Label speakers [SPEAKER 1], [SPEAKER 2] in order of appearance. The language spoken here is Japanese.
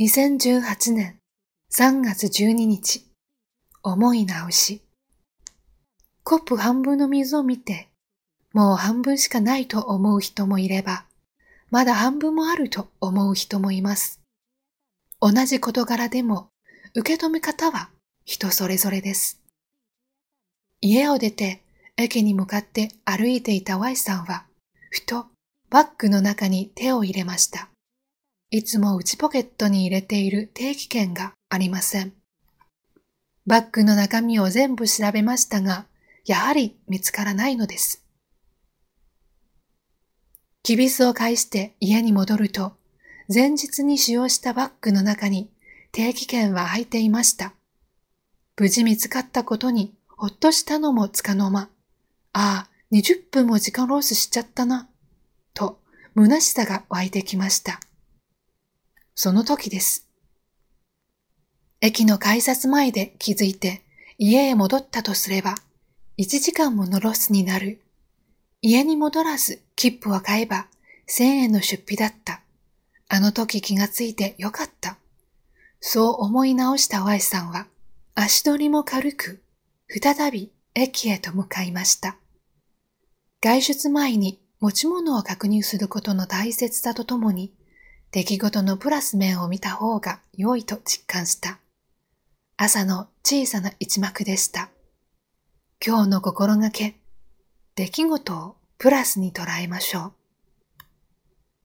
[SPEAKER 1] 2018年3月12日、思い直し。コップ半分の水を見て、もう半分しかないと思う人もいれば、まだ半分もあると思う人もいます。同じ事柄でも、受け止め方は人それぞれです。家を出て駅に向かって歩いていた Y さんは、ふとバッグの中に手を入れました。いつも内ポケットに入れている定期券がありません。バッグの中身を全部調べましたが、やはり見つからないのです。キビスを返して家に戻ると、前日に使用したバッグの中に定期券は入っていました。無事見つかったことにほっとしたのもつかの間、ああ、20分も時間ロースしちゃったな、と虚しさが湧いてきました。その時です。駅の改札前で気づいて家へ戻ったとすれば、1時間ものロスになる。家に戻らず切符を買えば1000円の出費だった。あの時気がついてよかった。そう思い直した Y さんは、足取りも軽く、再び駅へと向かいました。外出前に持ち物を確認することの大切さとともに、出来事のプラス面を見た方が良いと実感した。朝の小さな一幕でした。今日の心がけ、出来事をプラスに捉えましょう。